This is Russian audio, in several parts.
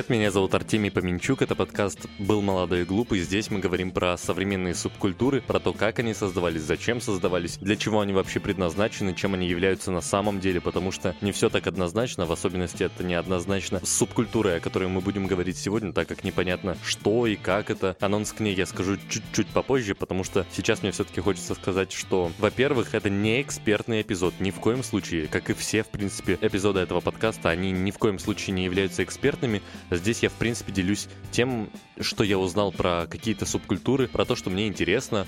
привет, меня зовут Артемий Поменчук, это подкаст «Был молодой и глупый». Здесь мы говорим про современные субкультуры, про то, как они создавались, зачем создавались, для чего они вообще предназначены, чем они являются на самом деле, потому что не все так однозначно, в особенности это неоднозначно с субкультурой, о которой мы будем говорить сегодня, так как непонятно, что и как это. Анонс к ней я скажу чуть-чуть попозже, потому что сейчас мне все-таки хочется сказать, что, во-первых, это не экспертный эпизод, ни в коем случае, как и все, в принципе, эпизоды этого подкаста, они ни в коем случае не являются экспертными. Здесь я, в принципе, делюсь тем, что я узнал про какие-то субкультуры, про то, что мне интересно,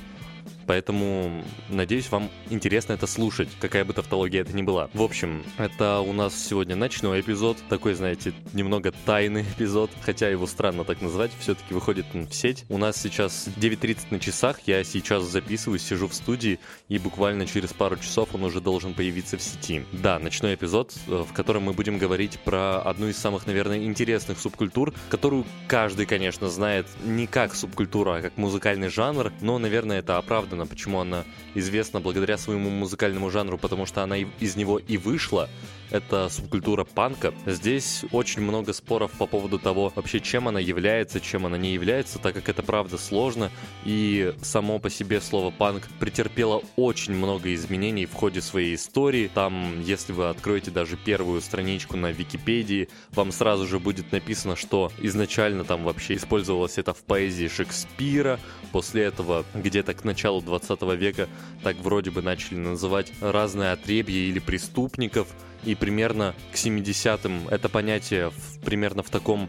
Поэтому, надеюсь, вам интересно это слушать, какая бы тавтология это ни была. В общем, это у нас сегодня ночной эпизод, такой, знаете, немного тайный эпизод, хотя его странно так назвать, все-таки выходит в сеть. У нас сейчас 9.30 на часах, я сейчас записываюсь, сижу в студии, и буквально через пару часов он уже должен появиться в сети. Да, ночной эпизод, э, в котором мы будем говорить про одну из самых, наверное, интересных субкультур, которую каждый, конечно, знает не как субкультура, а как музыкальный жанр, но, наверное, это оправдано оправдано, почему она известна благодаря своему музыкальному жанру, потому что она из него и вышла, это субкультура панка. Здесь очень много споров по поводу того, вообще чем она является, чем она не является, так как это правда сложно, и само по себе слово панк претерпело очень много изменений в ходе своей истории. Там, если вы откроете даже первую страничку на Википедии, вам сразу же будет написано, что изначально там вообще использовалось это в поэзии Шекспира, после этого где-то к началу 20 века так вроде бы начали называть разные отребья или преступников, и примерно к 70-м это понятие в, примерно в таком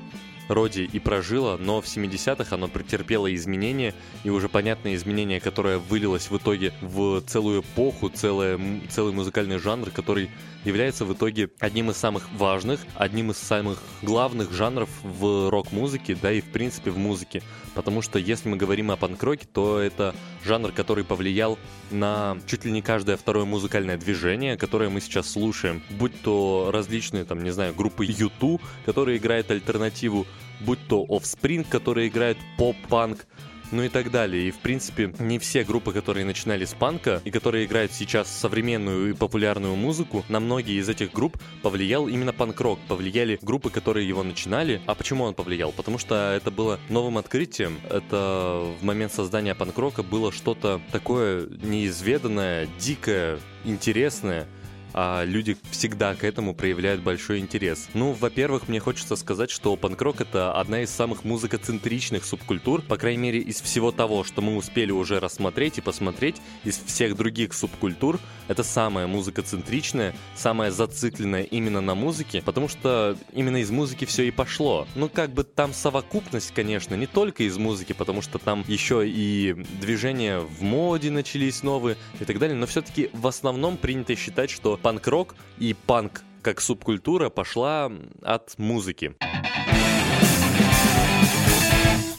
роде и прожило, но в 70-х оно претерпело изменения, и уже понятное изменение, которое вылилось в итоге в целую эпоху, целое, целый музыкальный жанр, который является в итоге одним из самых важных, одним из самых главных жанров в рок-музыке, да и в принципе в музыке. Потому что если мы говорим о панк-роке, то это жанр, который повлиял на чуть ли не каждое второе музыкальное движение, которое мы сейчас слушаем. Будь то различные, там, не знаю, группы YouTube, которые играют альтернативу, будь то Offspring, которые играют поп-панк, ну и так далее. И, в принципе, не все группы, которые начинали с панка и которые играют сейчас современную и популярную музыку, на многие из этих групп повлиял именно панк-рок. Повлияли группы, которые его начинали. А почему он повлиял? Потому что это было новым открытием. Это в момент создания панк-рока было что-то такое неизведанное, дикое, интересное а люди всегда к этому проявляют большой интерес. Ну, во-первых, мне хочется сказать, что панкрок это одна из самых музыкоцентричных субкультур, по крайней мере, из всего того, что мы успели уже рассмотреть и посмотреть, из всех других субкультур, это самая музыкоцентричная, самая зацикленная именно на музыке, потому что именно из музыки все и пошло. Ну, как бы там совокупность, конечно, не только из музыки, потому что там еще и движения в моде начались новые и так далее, но все-таки в основном принято считать, что панк-рок и панк как субкультура пошла от музыки.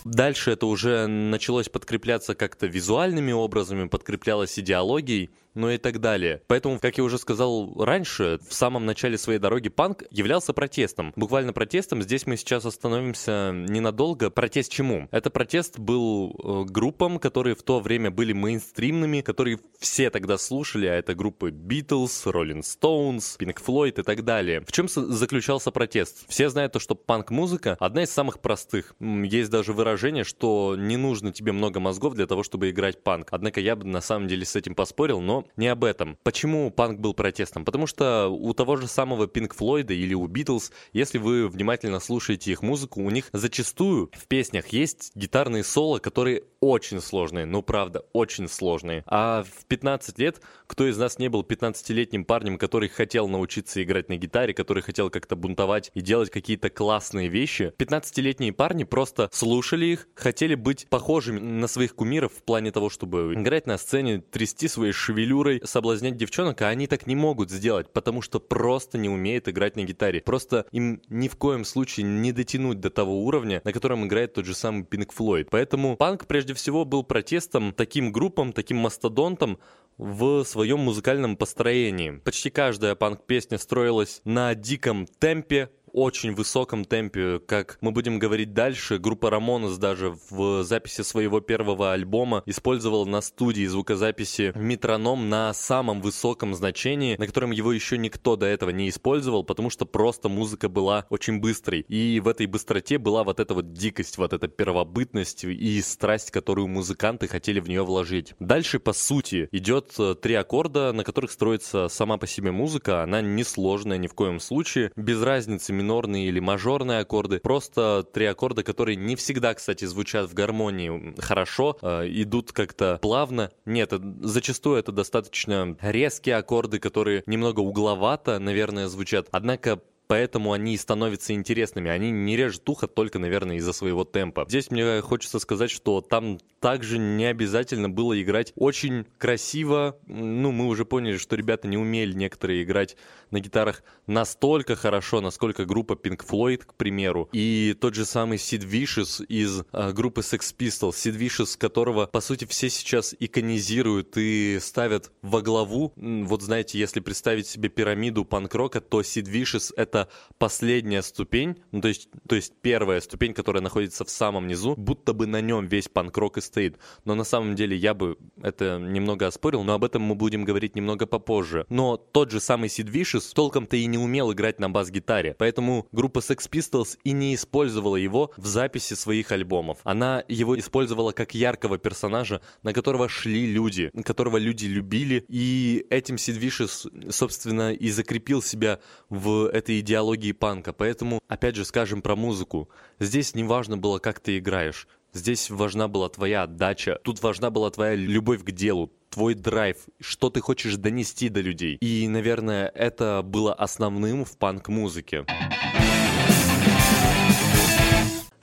Дальше это уже началось подкрепляться как-то визуальными образами, подкреплялось идеологией ну и так далее. Поэтому, как я уже сказал раньше, в самом начале своей дороги панк являлся протестом. Буквально протестом. Здесь мы сейчас остановимся ненадолго. Протест чему? Это протест был э, группам, которые в то время были мейнстримными, которые все тогда слушали, а это группы Beatles, Rolling Stones, Pink Floyd и так далее. В чем заключался протест? Все знают то, что панк-музыка одна из самых простых. Есть даже выражение, что не нужно тебе много мозгов для того, чтобы играть панк. Однако я бы на самом деле с этим поспорил, но не об этом. Почему панк был протестом? Потому что у того же самого Pink Floyd или у Beatles, если вы внимательно слушаете их музыку, у них зачастую в песнях есть гитарные соло, которые очень сложные, ну правда, очень сложные. А в 15 лет кто из нас не был 15-летним парнем, который хотел научиться играть на гитаре, который хотел как-то бунтовать и делать какие-то классные вещи? 15-летние парни просто слушали их, хотели быть похожими на своих кумиров в плане того, чтобы играть на сцене, трясти своей шевелюрой, шевелюрой соблазнять девчонок, а они так не могут сделать, потому что просто не умеют играть на гитаре. Просто им ни в коем случае не дотянуть до того уровня, на котором играет тот же самый Pink Floyd. Поэтому панк прежде всего был протестом таким группам, таким мастодонтам, в своем музыкальном построении. Почти каждая панк-песня строилась на диком темпе, очень высоком темпе, как мы будем говорить дальше. Группа Рамонес даже в записи своего первого альбома использовала на студии звукозаписи метроном на самом высоком значении, на котором его еще никто до этого не использовал, потому что просто музыка была очень быстрой. И в этой быстроте была вот эта вот дикость, вот эта первобытность и страсть, которую музыканты хотели в нее вложить. Дальше, по сути, идет э, три аккорда, на которых строится сама по себе музыка. Она не сложная ни в коем случае. Без разницы, минорные или мажорные аккорды. Просто три аккорда, которые не всегда, кстати, звучат в гармонии хорошо, э, идут как-то плавно. Нет, э, зачастую это достаточно резкие аккорды, которые немного угловато, наверное, звучат. Однако поэтому они и становятся интересными. Они не режут ухо только, наверное, из-за своего темпа. Здесь мне хочется сказать, что там также не обязательно было играть очень красиво. Ну, мы уже поняли, что ребята не умели некоторые играть на гитарах настолько хорошо, насколько группа Pink Floyd, к примеру. И тот же самый Sid Vicious из э, группы Sex Pistols. Sid Vicious, которого, по сути, все сейчас иконизируют и ставят во главу. Вот знаете, если представить себе пирамиду панк-рока, то Sid Vicious — это это последняя ступень, ну, то есть, то есть первая ступень, которая находится в самом низу, будто бы на нем весь панк-рок и стоит. Но на самом деле я бы это немного оспорил, но об этом мы будем говорить немного попозже. Но тот же самый Sid Vicious толком-то и не умел играть на бас-гитаре, поэтому группа Sex Pistols и не использовала его в записи своих альбомов. Она его использовала как яркого персонажа, на которого шли люди, которого люди любили, и этим Sid Vicious, собственно, и закрепил себя в этой идеологии панка. Поэтому, опять же, скажем про музыку. Здесь не важно было, как ты играешь. Здесь важна была твоя отдача. Тут важна была твоя любовь к делу, твой драйв, что ты хочешь донести до людей. И, наверное, это было основным в панк-музыке.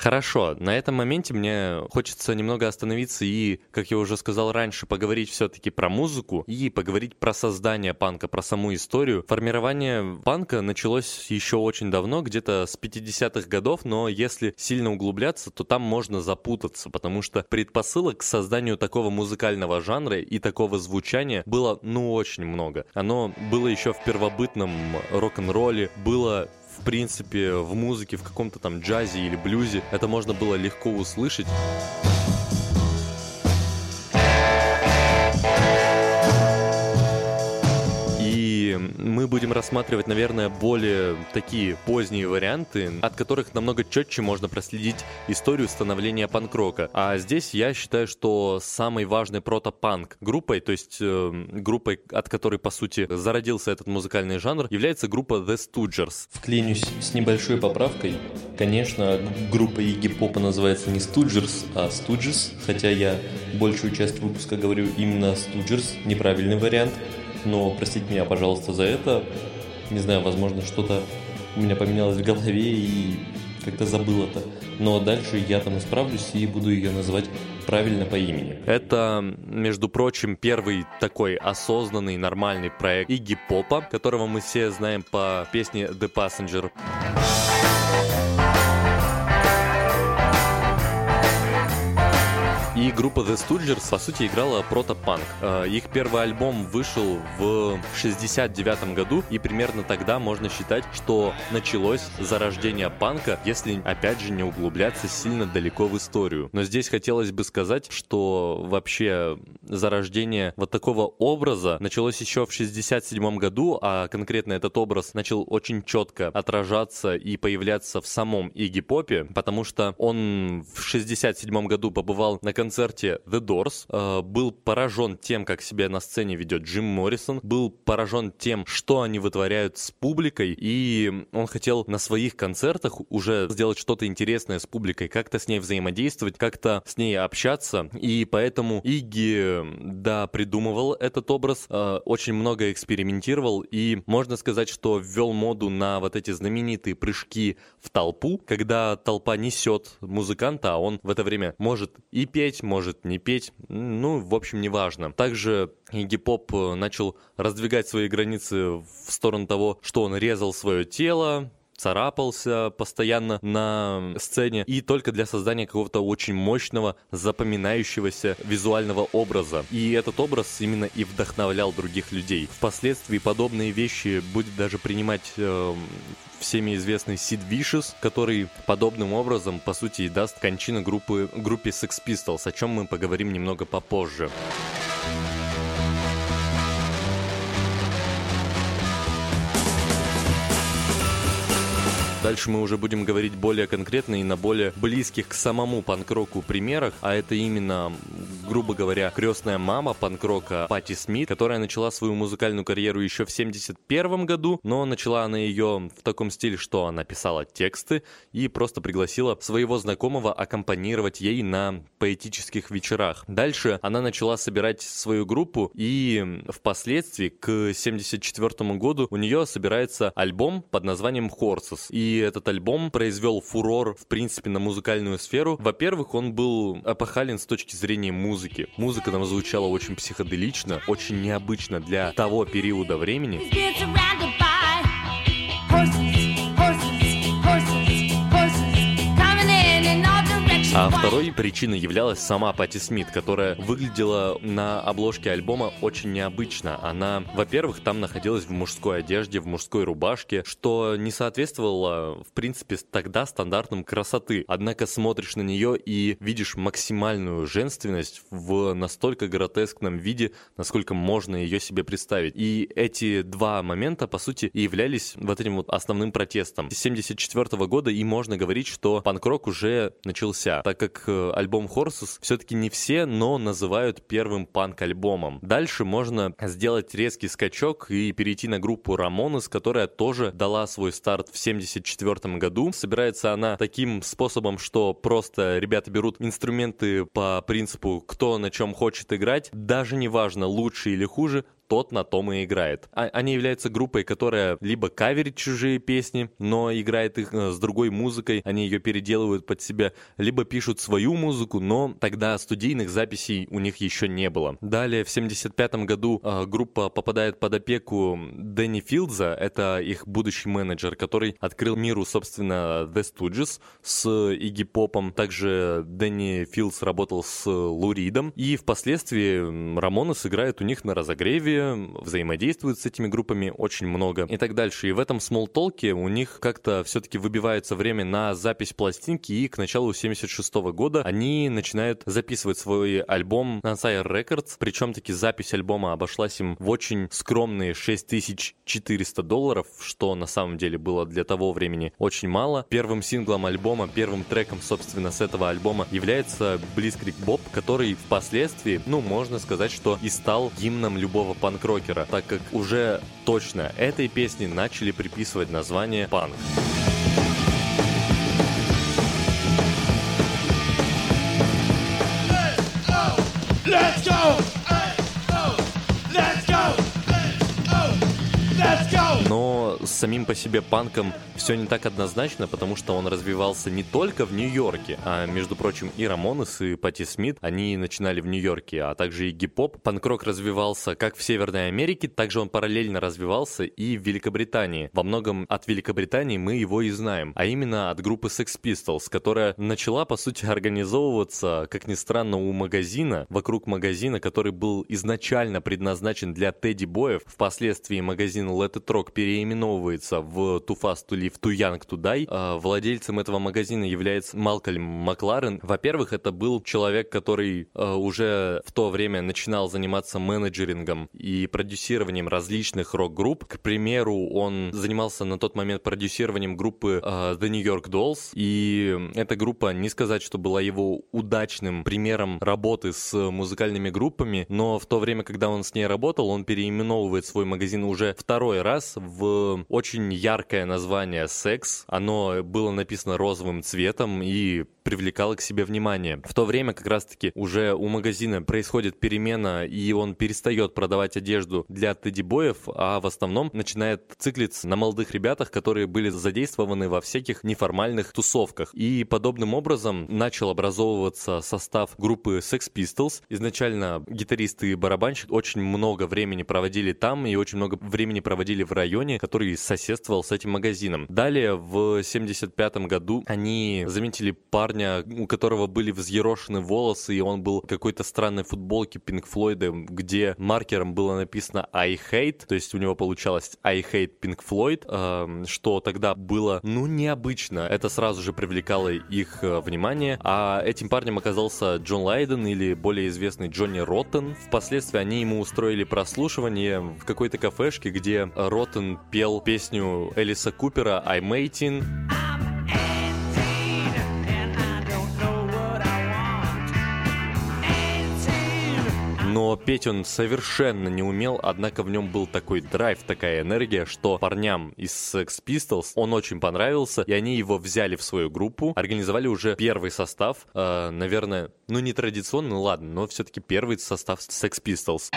Хорошо, на этом моменте мне хочется немного остановиться и, как я уже сказал раньше, поговорить все-таки про музыку и поговорить про создание панка, про саму историю. Формирование панка началось еще очень давно, где-то с 50-х годов, но если сильно углубляться, то там можно запутаться, потому что предпосылок к созданию такого музыкального жанра и такого звучания было ну очень много. Оно было еще в первобытном рок-н-ролле, было в принципе, в музыке, в каком-то там джазе или блюзе, это можно было легко услышать. Мы будем рассматривать, наверное, более такие поздние варианты, от которых намного четче можно проследить историю становления панк-рока. А здесь я считаю, что самой важной прото-панк группой, то есть э, группой, от которой, по сути, зародился этот музыкальный жанр, является группа The Stooges. Вклинюсь с небольшой поправкой. Конечно, группа Pop называется не Stooges, а Stooges, хотя я большую часть выпуска говорю именно Stooges, неправильный вариант но простите меня, пожалуйста, за это. Не знаю, возможно, что-то у меня поменялось в голове и как-то забыл это. Но дальше я там исправлюсь и буду ее называть правильно по имени. Это, между прочим, первый такой осознанный, нормальный проект Игги Попа, которого мы все знаем по песне The Passenger. И группа The Stooges, по сути, играла прото-панк. Э, их первый альбом вышел в 69 году, и примерно тогда можно считать, что началось зарождение панка, если, опять же, не углубляться сильно далеко в историю. Но здесь хотелось бы сказать, что вообще зарождение вот такого образа началось еще в 67 году, а конкретно этот образ начал очень четко отражаться и появляться в самом Игги Попе, потому что он в 67 году побывал на концерте концерте The Doors, э, был поражен тем, как себя на сцене ведет Джим Моррисон, был поражен тем, что они вытворяют с публикой, и он хотел на своих концертах уже сделать что-то интересное с публикой, как-то с ней взаимодействовать, как-то с ней общаться, и поэтому Игги, да, придумывал этот образ, э, очень много экспериментировал, и можно сказать, что ввел моду на вот эти знаменитые прыжки в толпу, когда толпа несет музыканта, а он в это время может и петь, петь, может не петь, ну, в общем, неважно. Также гип-поп э, начал раздвигать свои границы в сторону того, что он резал свое тело, царапался постоянно на сцене, и только для создания какого-то очень мощного, запоминающегося визуального образа. И этот образ именно и вдохновлял других людей. Впоследствии подобные вещи будет даже принимать э, всеми известный Сид Vicious, который подобным образом, по сути, и даст кончину группы, группе Sex Pistols, о чем мы поговорим немного попозже. Дальше мы уже будем говорить более конкретно и на более близких к самому панк-року примерах, а это именно, грубо говоря, крестная мама панк-рока Пати Смит, которая начала свою музыкальную карьеру еще в 71 году, но начала она ее в таком стиле, что она писала тексты и просто пригласила своего знакомого аккомпанировать ей на поэтических вечерах. Дальше она начала собирать свою группу и впоследствии к 74 году у нее собирается альбом под названием Horses. И и этот альбом произвел фурор, в принципе, на музыкальную сферу. Во-первых, он был эпохален с точки зрения музыки. Музыка там звучала очень психоделично, очень необычно для того периода времени. А второй причиной являлась сама Пати Смит, которая выглядела на обложке альбома очень необычно. Она, во-первых, там находилась в мужской одежде, в мужской рубашке, что не соответствовало, в принципе, тогда стандартам красоты. Однако смотришь на нее и видишь максимальную женственность в настолько гротескном виде, насколько можно ее себе представить. И эти два момента, по сути, и являлись вот этим вот основным протестом. С 74 года и можно говорить, что панк-рок уже начался так как э, альбом Horses все-таки не все, но называют первым панк-альбомом. Дальше можно сделать резкий скачок и перейти на группу Ramones, которая тоже дала свой старт в 74 году. Собирается она таким способом, что просто ребята берут инструменты по принципу, кто на чем хочет играть, даже не важно, лучше или хуже, тот на том и играет. А, они являются группой, которая либо каверит чужие песни, но играет их э, с другой музыкой, они ее переделывают под себя, либо пишут свою музыку, но тогда студийных записей у них еще не было. Далее в 75 году э, группа попадает под опеку Дэнни Филдза, это их будущий менеджер, который открыл миру, собственно, The Stooges с Игги Попом. Также Дэнни Филдс работал с Луридом, и впоследствии Рамона сыграет у них на разогреве, взаимодействуют с этими группами очень много и так дальше. И в этом смолтолке у них как-то все-таки выбивается время на запись пластинки, и к началу 76 года они начинают записывать свой альбом на Sire Records, причем таки запись альбома обошлась им в очень скромные 6400 долларов, что на самом деле было для того времени очень мало. Первым синглом альбома, первым треком, собственно, с этого альбома является Blitzkrieg Bob, который впоследствии, ну, можно сказать, что и стал гимном любого панк-рокера, так как уже точно этой песне начали приписывать название панк. Let's go! Но с самим по себе панком все не так однозначно, потому что он развивался не только в Нью-Йорке, а, между прочим, и Рамонес, и Пати Смит, они начинали в Нью-Йорке, а также и гип-поп. Панк-рок развивался как в Северной Америке, также он параллельно развивался и в Великобритании. Во многом от Великобритании мы его и знаем, а именно от группы Sex Pistols, которая начала, по сути, организовываться, как ни странно, у магазина, вокруг магазина, который был изначально предназначен для тедди-боев. Впоследствии магазин Let It Rock переименовывается в Too Fast to Live, Too Young to Die. А, владельцем этого магазина является Малкольм Макларен. Во-первых, это был человек, который а, уже в то время начинал заниматься менеджерингом и продюсированием различных рок-групп. К примеру, он занимался на тот момент продюсированием группы а, The New York Dolls, и эта группа, не сказать, что была его удачным примером работы с музыкальными группами, но в то время, когда он с ней работал, он переименовывает свой магазин уже второй раз в очень яркое название «Секс». Оно было написано розовым цветом и привлекало к себе внимание. В то время как раз-таки уже у магазина происходит перемена, и он перестает продавать одежду для тедди-боев, а в основном начинает циклиться на молодых ребятах, которые были задействованы во всяких неформальных тусовках. И подобным образом начал образовываться состав группы Sex Pistols. Изначально гитарист и барабанщик очень много времени проводили там и очень много времени проводили в районе, который который соседствовал с этим магазином. Далее, в 75 году они заметили парня, у которого были взъерошены волосы, и он был в какой-то странной футболке Пинк Флойда, где маркером было написано I hate, то есть у него получалось I hate Pink Floyd, э, что тогда было, ну, необычно. Это сразу же привлекало их э, внимание, а этим парнем оказался Джон Лайден или более известный Джонни Роттен. Впоследствии они ему устроили прослушивание в какой-то кафешке, где Роттен пел песню Элиса Купера «I'm 18». Но петь он совершенно не умел, однако в нем был такой драйв, такая энергия, что парням из Sex Pistols он очень понравился, и они его взяли в свою группу, организовали уже первый состав, э, наверное, ну не традиционный, ладно, но все-таки первый состав Sex Pistols.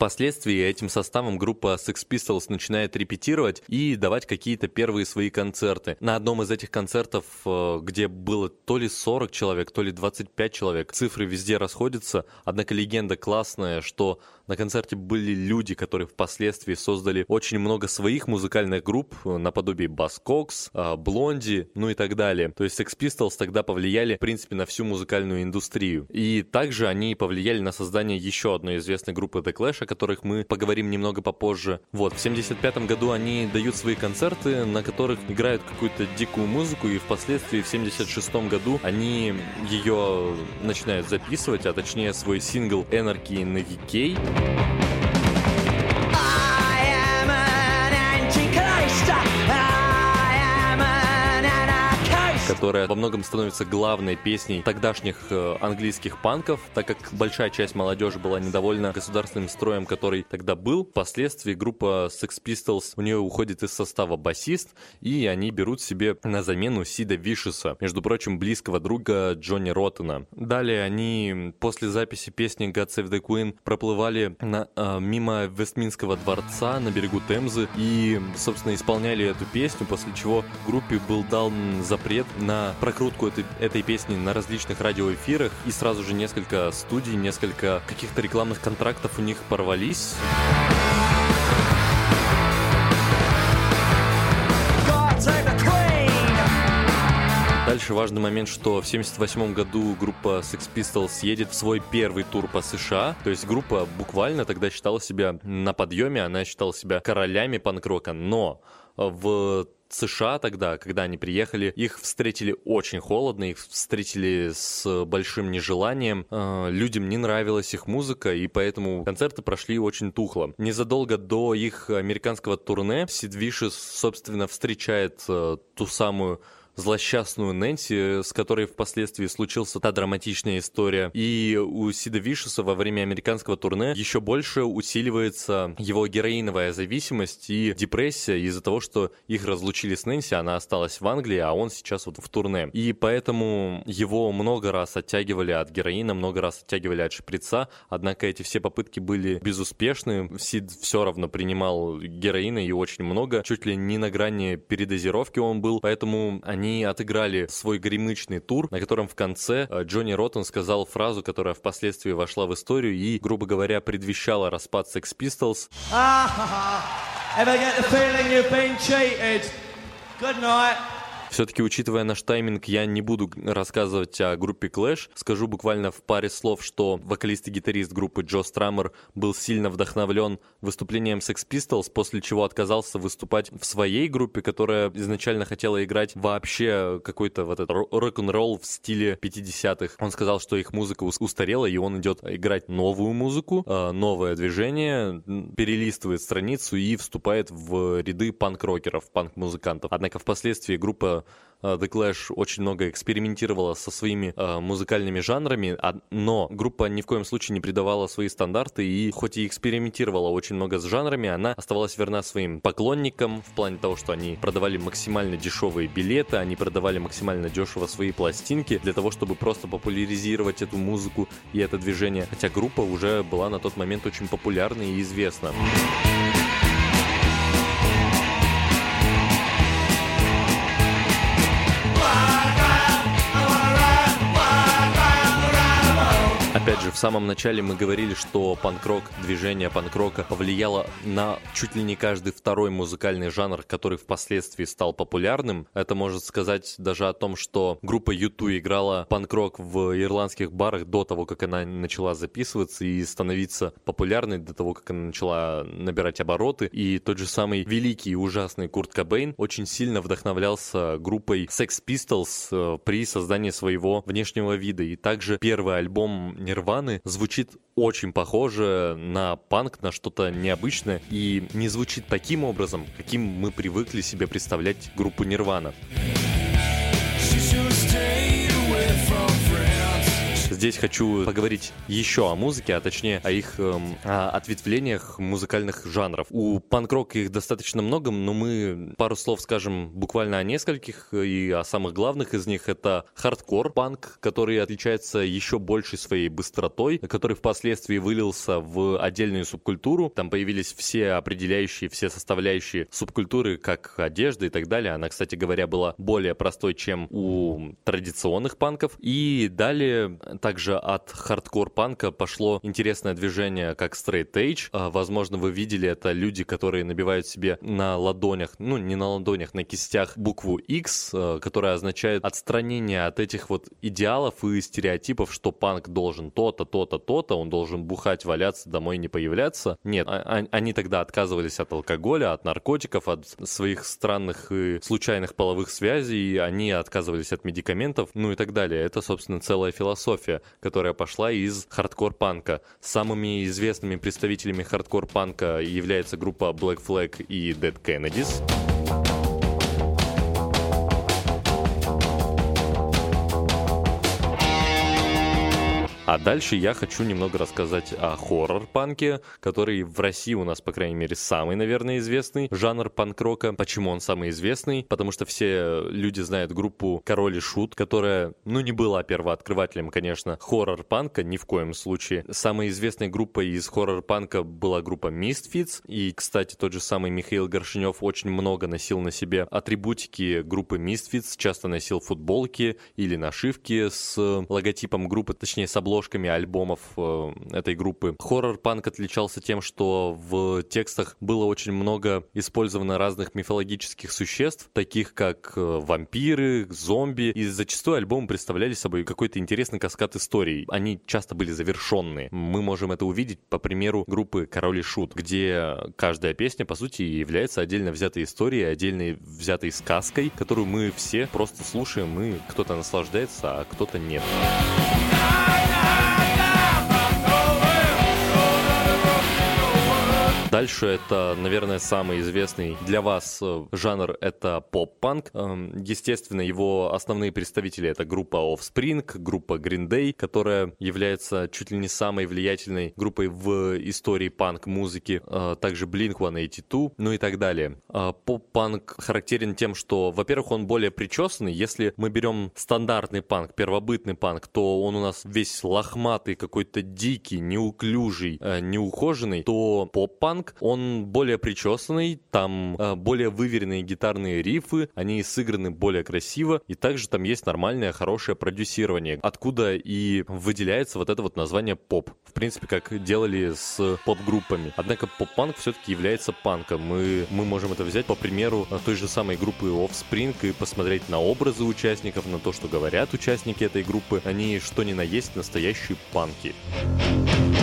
Впоследствии этим составом группа Sex Pistols начинает репетировать и давать какие-то первые свои концерты. На одном из этих концертов, э, где было то ли 40 человек, то ли 25 человек, цифры везде расходятся, однако легенда классная, что на концерте были люди, которые впоследствии создали очень много своих музыкальных групп, э, наподобие Баскокс, Блонди, ну и так далее. То есть Sex Pistols тогда повлияли, в принципе, на всю музыкальную индустрию. И также они повлияли на создание еще одной известной группы The Clash, которых мы поговорим немного попозже. Вот, в 75 году они дают свои концерты, на которых играют какую-то дикую музыку, и впоследствии в 76 году они ее начинают записывать, а точнее свой сингл Anarchy in the UK. Thank you. Которая во многом становится главной песней тогдашних э, английских панков, так как большая часть молодежи была недовольна государственным строем, который тогда был. Впоследствии группа Sex Pistols, у нее уходит из состава басист, и они берут себе на замену Сида Вишеса, между прочим, близкого друга Джонни Роттена. Далее они после записи песни God Save the Queen проплывали на, э, мимо Вестминского дворца на берегу Темзы и, собственно, исполняли эту песню, после чего группе был дан запрет на прокрутку этой, этой песни на различных радиоэфирах, и сразу же несколько студий, несколько каких-то рекламных контрактов у них порвались. Дальше важный момент, что в 1978 году группа Sex Pistols едет в свой первый тур по США. То есть группа буквально тогда считала себя на подъеме, она считала себя королями панк-рока. Но в США тогда, когда они приехали, их встретили очень холодно, их встретили с большим нежеланием. Э, людям не нравилась их музыка, и поэтому концерты прошли очень тухло. Незадолго до их американского турне Сид Вишес, собственно, встречает э, ту самую злосчастную Нэнси, с которой впоследствии случился та драматичная история. И у Сида Вишеса во время американского турне еще больше усиливается его героиновая зависимость и депрессия из-за того, что их разлучили с Нэнси, она осталась в Англии, а он сейчас вот в турне. И поэтому его много раз оттягивали от героина, много раз оттягивали от шприца, однако эти все попытки были безуспешны. Сид все равно принимал героина и очень много, чуть ли не на грани передозировки он был, поэтому они они отыграли свой гремычный тур, на котором в конце э, Джонни Роттен сказал фразу, которая впоследствии вошла в историю и, грубо говоря, предвещала распад Sex Pistols. Ever get the? Good night. Все-таки, учитывая наш тайминг, я не буду рассказывать о группе Clash. Скажу буквально в паре слов, что вокалист и гитарист группы Джо Страмер был сильно вдохновлен выступлением Sex Pistols, после чего отказался выступать в своей группе, которая изначально хотела играть вообще какой-то вот этот рок-н-ролл в стиле 50-х. Он сказал, что их музыка устарела, и он идет играть новую музыку, а, новое движение, перелистывает страницу и вступает в ряды панк-рокеров, панк-музыкантов. Однако впоследствии группа Э, The Clash очень много экспериментировала со своими э, музыкальными жанрами, а, но группа ни в коем случае не придавала свои стандарты, и хоть и экспериментировала очень много с жанрами, она оставалась верна своим поклонникам в плане того, что они продавали максимально дешевые билеты, они продавали максимально дешево свои пластинки для того, чтобы просто популяризировать эту музыку и это движение, хотя группа уже была на тот момент очень популярна и известна. Опять же, в самом начале мы говорили, что панк-рок, движение панк-рока повлияло на чуть ли не каждый второй музыкальный жанр, который впоследствии стал популярным. Это может сказать даже о том, что группа YouTube играла панк-рок в ирландских барах до того, как она начала записываться и становиться популярной, до того, как она начала набирать обороты. И тот же самый великий и ужасный Курт Кобейн очень сильно вдохновлялся группой Sex Pistols э, при создании своего внешнего вида. И также первый альбом Нирваны звучит очень похоже на панк, на что-то необычное и не звучит таким образом, каким мы привыкли себе представлять группу Нирвана. Здесь хочу поговорить еще о музыке, а точнее о их эм, о ответвлениях музыкальных жанров. У панк-рока их достаточно много, но мы пару слов скажем буквально о нескольких, и о самых главных из них это хардкор панк, который отличается еще большей своей быстротой, который впоследствии вылился в отдельную субкультуру. Там появились все определяющие, все составляющие субкультуры, как одежда и так далее. Она, кстати говоря, была более простой, чем у традиционных панков. И далее также от хардкор-панка пошло интересное движение, как Straight Edge. А, возможно, вы видели это люди, которые набивают себе на ладонях, ну, не на ладонях, на кистях букву X, а, которая означает отстранение от этих вот идеалов и стереотипов, что панк должен то-то, то-то, то-то, он должен бухать, валяться, домой не появляться. Нет, а, они тогда отказывались от алкоголя, от наркотиков, от своих странных и случайных половых связей, они отказывались от медикаментов, ну и так далее. Это, собственно, целая философия которая пошла из хардкор-панка. Самыми известными представителями хардкор-панка является группа Black Flag и Dead Kennedys. А дальше я хочу немного рассказать о хоррор-панке, который в России у нас, по крайней мере, самый, наверное, известный жанр панк-рока. Почему он самый известный? Потому что все люди знают группу Король и Шут, которая, ну, не была первооткрывателем, конечно, хоррор-панка, ни в коем случае. Самой известной группой из хоррор-панка была группа Misfits, и, кстати, тот же самый Михаил Горшинев очень много носил на себе атрибутики группы Misfits, часто носил футболки или нашивки с логотипом группы, точнее, с обложкой обложками альбомов э, этой группы. Хоррор-панк отличался тем, что в текстах было очень много использовано разных мифологических существ, таких как э, вампиры, зомби, и зачастую альбомы представляли собой какой-то интересный каскад историй. Они часто были завершенные. Мы можем это увидеть по примеру группы Король и Шут, где каждая песня, по сути, является отдельно взятой историей, отдельно взятой сказкой, которую мы все просто слушаем, и кто-то наслаждается, а кто-то нет. Дальше это, наверное, самый известный для вас э, жанр — это поп-панк. Эм, естественно, его основные представители — это группа Offspring, группа Green Day, которая является чуть ли не самой влиятельной группой в истории панк-музыки. Э, также Blink-182, ну и так далее. Э, поп-панк характерен тем, что, во-первых, он более причесанный. Если мы берем стандартный панк, первобытный панк, то он у нас весь лохматый, какой-то дикий, неуклюжий, неухоженный, то поп-панк панк, он более причесанный, там э, более выверенные гитарные рифы, они сыграны более красиво, и также там есть нормальное, хорошее продюсирование, откуда и выделяется вот это вот название поп. В принципе, как делали с поп-группами. Однако поп-панк все-таки является панком. Мы, мы можем это взять по примеру той же самой группы Offspring и посмотреть на образы участников, на то, что говорят участники этой группы. Они что ни на есть настоящие панки. на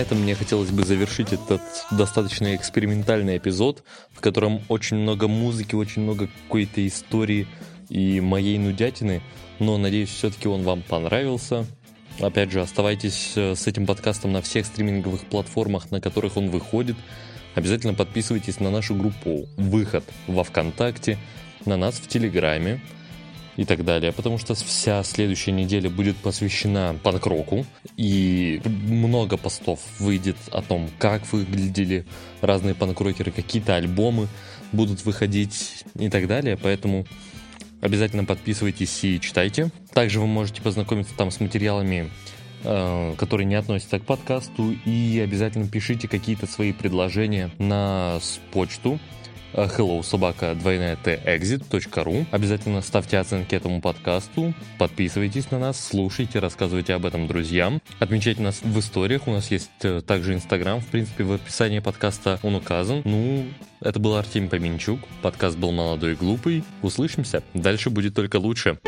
этом мне хотелось бы завершить этот достаточно экспериментальный эпизод, в котором очень много музыки, очень много какой-то истории и моей нудятины, но надеюсь, все-таки он вам понравился. Опять же, оставайтесь э, с этим подкастом на всех стриминговых платформах, на которых он выходит. Обязательно подписывайтесь на нашу группу «Выход» во Вконтакте, на нас в Телеграме, и так далее, потому что вся следующая неделя будет посвящена панк-року, и много постов выйдет о том, как выглядели разные панк-рокеры, какие-то альбомы будут выходить и так далее, поэтому обязательно подписывайтесь и читайте. Также вы можете познакомиться там с материалами э, которые не относятся к подкасту, и обязательно пишите какие-то свои предложения на почту hello собака двойная t exit.ru. Обязательно ставьте оценки этому подкасту, подписывайтесь на нас, слушайте, рассказывайте об этом друзьям, отмечайте нас в историях, у нас есть э, также инстаграм, в принципе, в описании подкаста он указан. Ну, это был Артем Поменчук, подкаст был молодой и глупый. Услышимся, дальше будет только лучше.